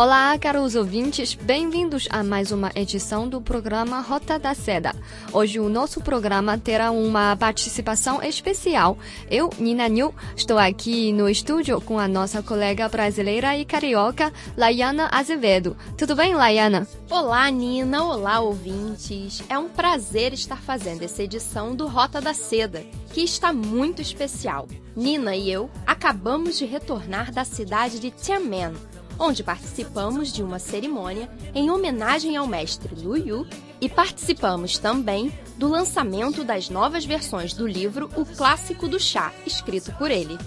Olá, caros ouvintes, bem-vindos a mais uma edição do programa Rota da Seda. Hoje o nosso programa terá uma participação especial. Eu, Nina New, estou aqui no estúdio com a nossa colega brasileira e carioca, Laiana Azevedo. Tudo bem, Laiana? Olá, Nina. Olá, ouvintes. É um prazer estar fazendo essa edição do Rota da Seda, que está muito especial. Nina e eu acabamos de retornar da cidade de Tianmen, onde participamos de uma cerimônia em homenagem ao mestre Lu Yu e participamos também do lançamento das novas versões do livro O Clássico do Chá, escrito por ele.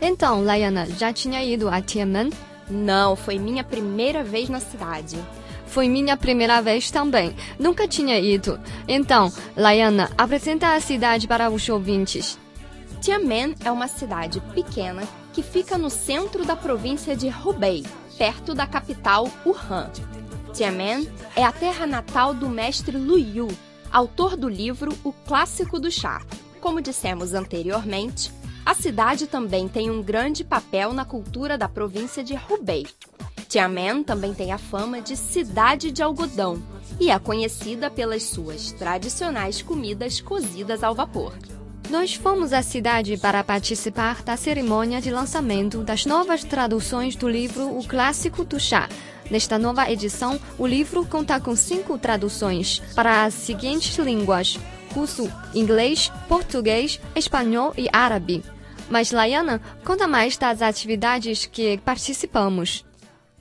Então, Laiana, já tinha ido a Tianmen? Não, foi minha primeira vez na cidade. Foi minha primeira vez também. Nunca tinha ido. Então, Laiana, apresenta a cidade para os ouvintes. Tianmen é uma cidade pequena que fica no centro da província de Hubei, perto da capital Wuhan. Tianmen é a terra natal do mestre Lu Yu, autor do livro O Clássico do Chá. Como dissemos anteriormente, a cidade também tem um grande papel na cultura da província de Hubei. Tianmen também tem a fama de cidade de algodão e é conhecida pelas suas tradicionais comidas cozidas ao vapor. Nós fomos à cidade para participar da cerimônia de lançamento das novas traduções do livro O Clássico do Chá. Nesta nova edição, o livro conta com cinco traduções para as seguintes línguas: russo, inglês, português, espanhol e árabe. Mas, Laiana, conta mais das atividades que participamos.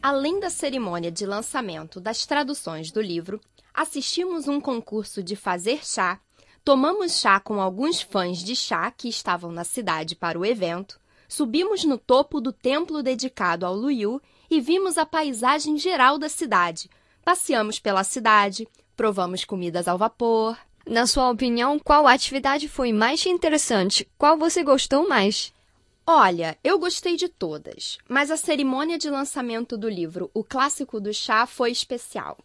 Além da cerimônia de lançamento das traduções do livro, assistimos um concurso de fazer chá Tomamos chá com alguns fãs de chá que estavam na cidade para o evento, subimos no topo do templo dedicado ao Luyu e vimos a paisagem geral da cidade. Passeamos pela cidade, provamos comidas ao vapor. Na sua opinião, qual atividade foi mais interessante? Qual você gostou mais? Olha, eu gostei de todas, mas a cerimônia de lançamento do livro O Clássico do Chá foi especial.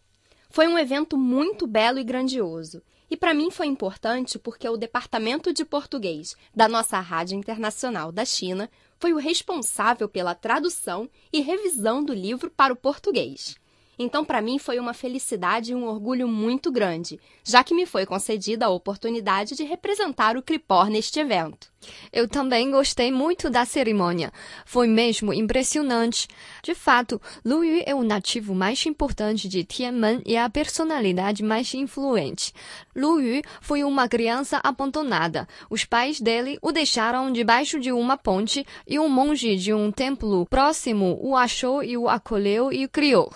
Foi um evento muito belo e grandioso e para mim foi importante porque o Departamento de Português da nossa Rádio Internacional da China foi o responsável pela tradução e revisão do livro para o português. Então, para mim, foi uma felicidade e um orgulho muito grande, já que me foi concedida a oportunidade de representar o Cripor neste evento. Eu também gostei muito da cerimônia. Foi mesmo impressionante. De fato, Lu Yu é o nativo mais importante de Tianmen e a personalidade mais influente. Lu Yu foi uma criança abandonada. Os pais dele o deixaram debaixo de uma ponte e um monge de um templo próximo o achou e o acolheu e o criou.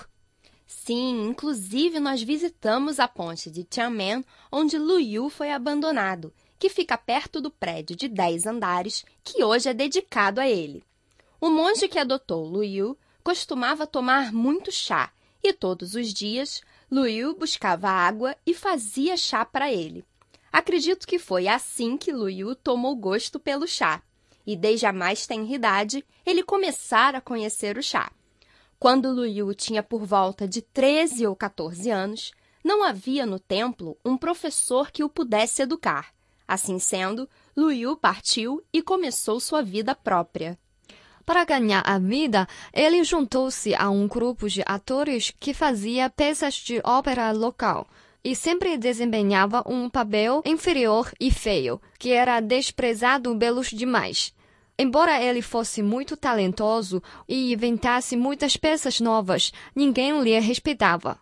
Sim, inclusive nós visitamos a ponte de Tianmen, onde Lu Yu foi abandonado, que fica perto do prédio de 10 andares que hoje é dedicado a ele. O monge que adotou Lu Yu costumava tomar muito chá e todos os dias Lu Yu buscava água e fazia chá para ele. Acredito que foi assim que Lu Yu tomou gosto pelo chá, e desde a mais tenra idade ele começara a conhecer o chá. Quando Lu Yu tinha por volta de 13 ou 14 anos, não havia no templo um professor que o pudesse educar. Assim sendo, Lu Yu partiu e começou sua vida própria. Para ganhar a vida, ele juntou-se a um grupo de atores que fazia peças de ópera local e sempre desempenhava um papel inferior e feio, que era desprezado pelos demais. Embora ele fosse muito talentoso e inventasse muitas peças novas, ninguém lhe respeitava.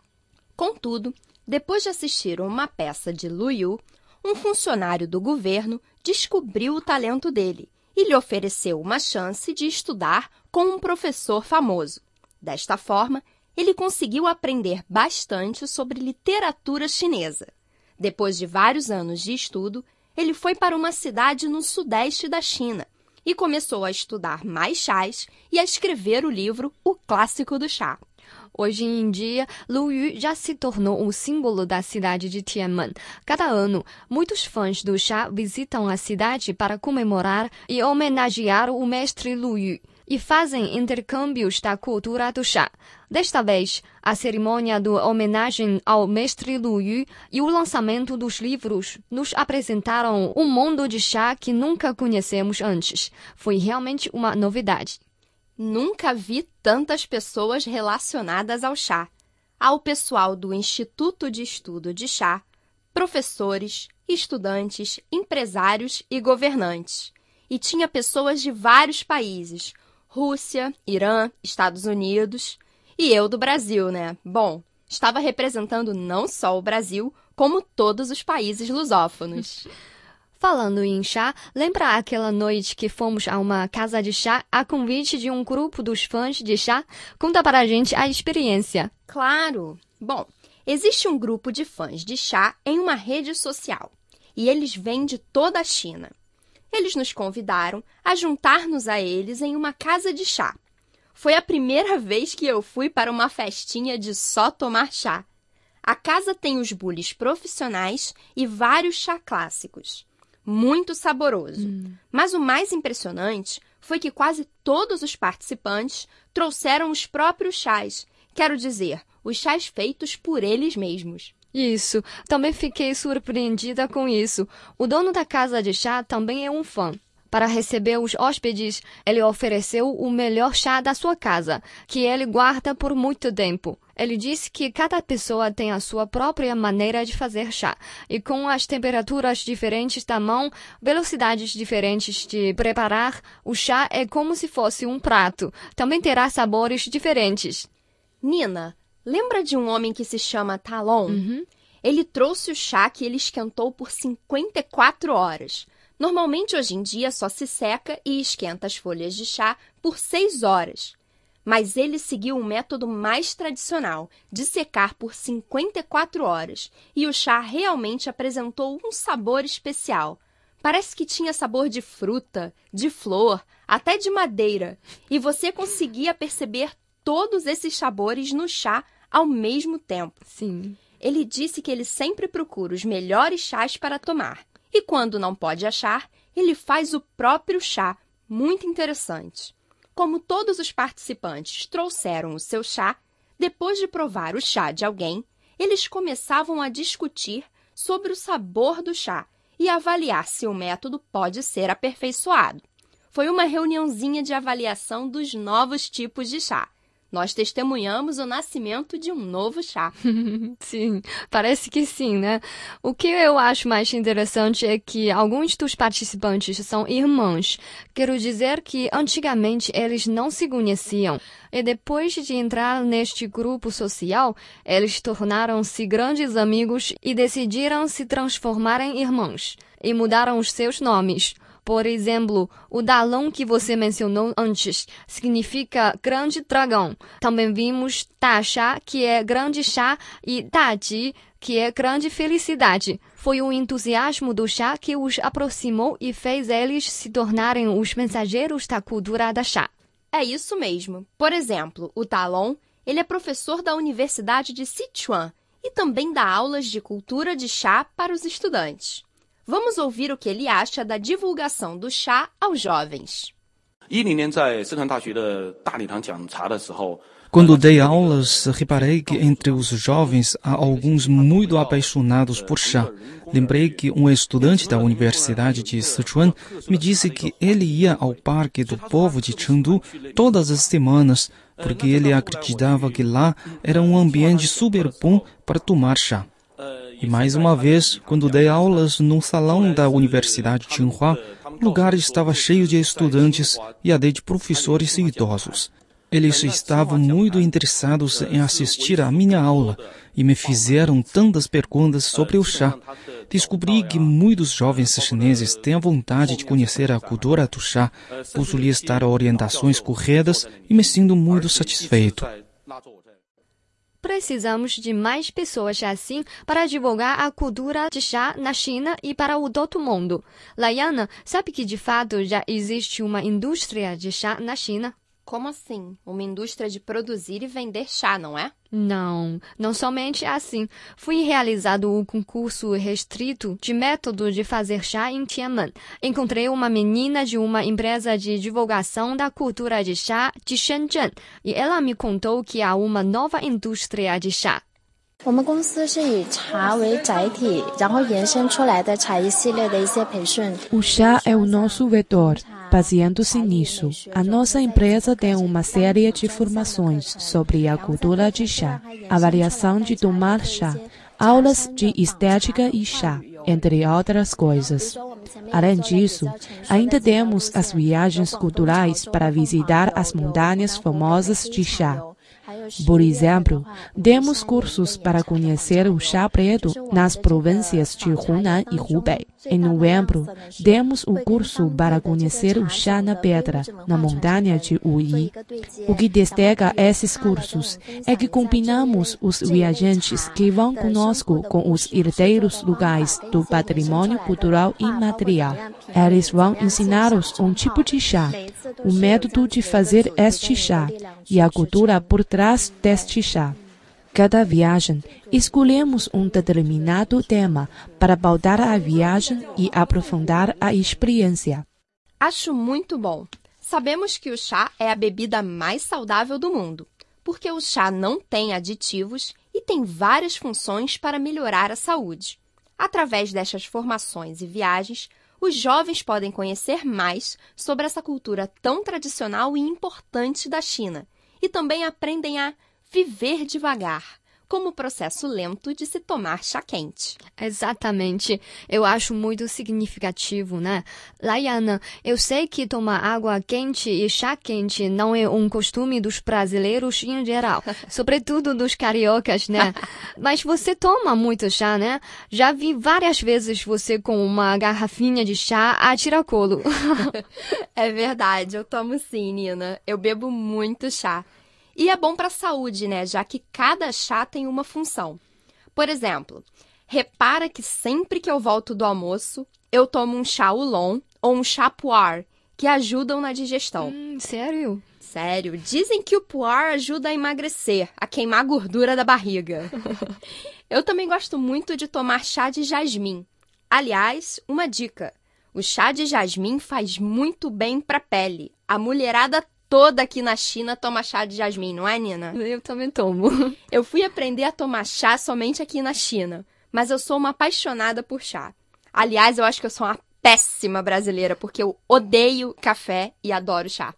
Contudo, depois de assistir uma peça de Lu Yu, um funcionário do governo descobriu o talento dele e lhe ofereceu uma chance de estudar com um professor famoso. Desta forma, ele conseguiu aprender bastante sobre literatura chinesa. Depois de vários anos de estudo, ele foi para uma cidade no sudeste da China e começou a estudar mais chás e a escrever o livro O Clássico do Chá. Hoje em dia, Lu Yu já se tornou um símbolo da cidade de Tianmen. Cada ano, muitos fãs do chá visitam a cidade para comemorar e homenagear o mestre Lu Yu e fazem intercâmbios da cultura do chá. Desta vez, a cerimônia de homenagem ao mestre Lu Yu e o lançamento dos livros nos apresentaram um mundo de chá que nunca conhecemos antes. Foi realmente uma novidade. Nunca vi tantas pessoas relacionadas ao chá. Há o pessoal do Instituto de Estudo de Chá, professores, estudantes, empresários e governantes. E tinha pessoas de vários países, Rússia, Irã, Estados Unidos e eu do Brasil, né? Bom, estava representando não só o Brasil, como todos os países lusófonos. Falando em chá, lembra aquela noite que fomos a uma casa de chá a convite de um grupo dos fãs de chá? Conta para a gente a experiência. Claro! Bom, existe um grupo de fãs de chá em uma rede social e eles vêm de toda a China. Eles nos convidaram a juntar-nos a eles em uma casa de chá. Foi a primeira vez que eu fui para uma festinha de só tomar chá. A casa tem os bules profissionais e vários chá clássicos. Muito saboroso. Hum. Mas o mais impressionante foi que quase todos os participantes trouxeram os próprios chás. Quero dizer, os chás feitos por eles mesmos. Isso, também fiquei surpreendida com isso. O dono da casa de chá também é um fã. Para receber os hóspedes, ele ofereceu o melhor chá da sua casa, que ele guarda por muito tempo. Ele disse que cada pessoa tem a sua própria maneira de fazer chá, e com as temperaturas diferentes da mão, velocidades diferentes de preparar, o chá é como se fosse um prato. Também terá sabores diferentes. Nina, Lembra de um homem que se chama Talon? Uhum. Ele trouxe o chá que ele esquentou por 54 horas. Normalmente, hoje em dia, só se seca e esquenta as folhas de chá por 6 horas. Mas ele seguiu o um método mais tradicional, de secar por 54 horas, e o chá realmente apresentou um sabor especial. Parece que tinha sabor de fruta, de flor, até de madeira, e você conseguia perceber todos esses sabores no chá ao mesmo tempo. Sim. Ele disse que ele sempre procura os melhores chás para tomar. E quando não pode achar, ele faz o próprio chá, muito interessante. Como todos os participantes trouxeram o seu chá, depois de provar o chá de alguém, eles começavam a discutir sobre o sabor do chá e avaliar se o método pode ser aperfeiçoado. Foi uma reuniãozinha de avaliação dos novos tipos de chá nós testemunhamos o nascimento de um novo chá. sim, parece que sim, né? O que eu acho mais interessante é que alguns dos participantes são irmãos. Quero dizer que antigamente eles não se conheciam. E depois de entrar neste grupo social, eles tornaram-se grandes amigos e decidiram se transformar em irmãos. E mudaram os seus nomes. Por exemplo, o Dalão que você mencionou antes significa grande dragão. Também vimos Taxá, que é grande chá, e Daji, que é grande felicidade. Foi o entusiasmo do chá que os aproximou e fez eles se tornarem os mensageiros da cultura da chá. É isso mesmo. Por exemplo, o Talon, ele é professor da Universidade de Sichuan e também dá aulas de cultura de chá para os estudantes. Vamos ouvir o que ele acha da divulgação do chá aos jovens. Quando dei aulas, reparei que entre os jovens há alguns muito apaixonados por chá. Lembrei que um estudante da Universidade de Sichuan me disse que ele ia ao Parque do Povo de Chengdu todas as semanas, porque ele acreditava que lá era um ambiente super bom para tomar chá. E mais uma vez, quando dei aulas no salão da Universidade de Tsinghua, o lugar estava cheio de estudantes e até de professores e idosos. Eles estavam muito interessados em assistir à minha aula e me fizeram tantas perguntas sobre o chá. Descobri que muitos jovens chineses têm vontade de conhecer a cultura do chá. Posso lhes dar orientações corretas e me sinto muito satisfeito. Precisamos de mais pessoas assim para divulgar a cultura de chá na China e para o todo mundo. Laiana, sabe que de fato já existe uma indústria de chá na China? Como assim? Uma indústria de produzir e vender chá, não é? Não, não somente assim. Foi realizado o concurso restrito de método de fazer chá em Tianmen. Encontrei uma menina de uma empresa de divulgação da cultura de chá de Shenzhen e ela me contou que há uma nova indústria de chá. O chá é o nosso vetor. Baseando-se nisso, a nossa empresa tem uma série de formações sobre a cultura de chá, avaliação de tomar chá, aulas de estética e chá, entre outras coisas. Além disso, ainda temos as viagens culturais para visitar as montanhas famosas de chá. Por exemplo, demos cursos para conhecer o chá preto nas províncias de Hunan e Hubei. Em novembro, demos o curso para conhecer o chá na pedra, na montanha de Wuyi. O que destaca esses cursos é que combinamos os viajantes que vão conosco com os herdeiros locais do patrimônio cultural imaterial. Eles vão ensinar-os um tipo de chá, o método de fazer este chá e a cultura por trás deste chá. Cada viagem, escolhemos um determinado tema para pautar a viagem e aprofundar a experiência. Acho muito bom. Sabemos que o chá é a bebida mais saudável do mundo, porque o chá não tem aditivos e tem várias funções para melhorar a saúde. Através destas formações e viagens, os jovens podem conhecer mais sobre essa cultura tão tradicional e importante da China e também aprendem a viver devagar, como o processo lento de se tomar chá quente. Exatamente. Eu acho muito significativo, né? Laiana, eu sei que tomar água quente e chá quente não é um costume dos brasileiros em geral, sobretudo dos cariocas, né? Mas você toma muito chá, né? Já vi várias vezes você com uma garrafinha de chá a tiracolo. é verdade, eu tomo sim, Nina. Eu bebo muito chá. E é bom para a saúde, né? Já que cada chá tem uma função. Por exemplo, repara que sempre que eu volto do almoço, eu tomo um chá oolong ou um chá puar, que ajudam na digestão. Hum, sério? Sério. Dizem que o puar ajuda a emagrecer, a queimar a gordura da barriga. eu também gosto muito de tomar chá de jasmim. Aliás, uma dica: o chá de jasmim faz muito bem para a pele. A mulherada toda aqui na China toma chá de jasmim, não é, Nina? Eu também tomo. Eu fui aprender a tomar chá somente aqui na China, mas eu sou uma apaixonada por chá. Aliás, eu acho que eu sou uma péssima brasileira, porque eu odeio café e adoro chá.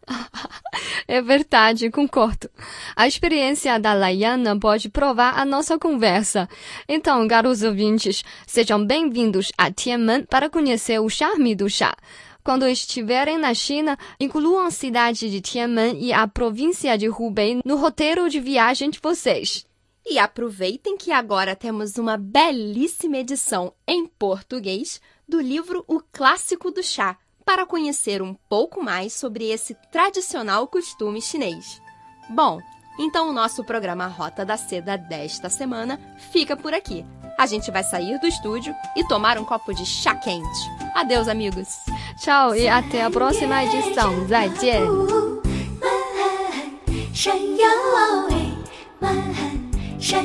É verdade, concordo. A experiência da Laiana pode provar a nossa conversa. Então, garotos ouvintes, sejam bem-vindos a Tianmen para conhecer o charme do chá. Quando estiverem na China, incluam a cidade de Tianmen e a província de Hubei no roteiro de viagem de vocês. E aproveitem que agora temos uma belíssima edição em português do livro O Clássico do Chá, para conhecer um pouco mais sobre esse tradicional costume chinês. Bom, então o nosso programa Rota da Seda desta semana fica por aqui. A gente vai sair do estúdio e tomar um copo de chá quente. Adeus, amigos! Tchau e até a próxima edição. 再见。山腰哎，满山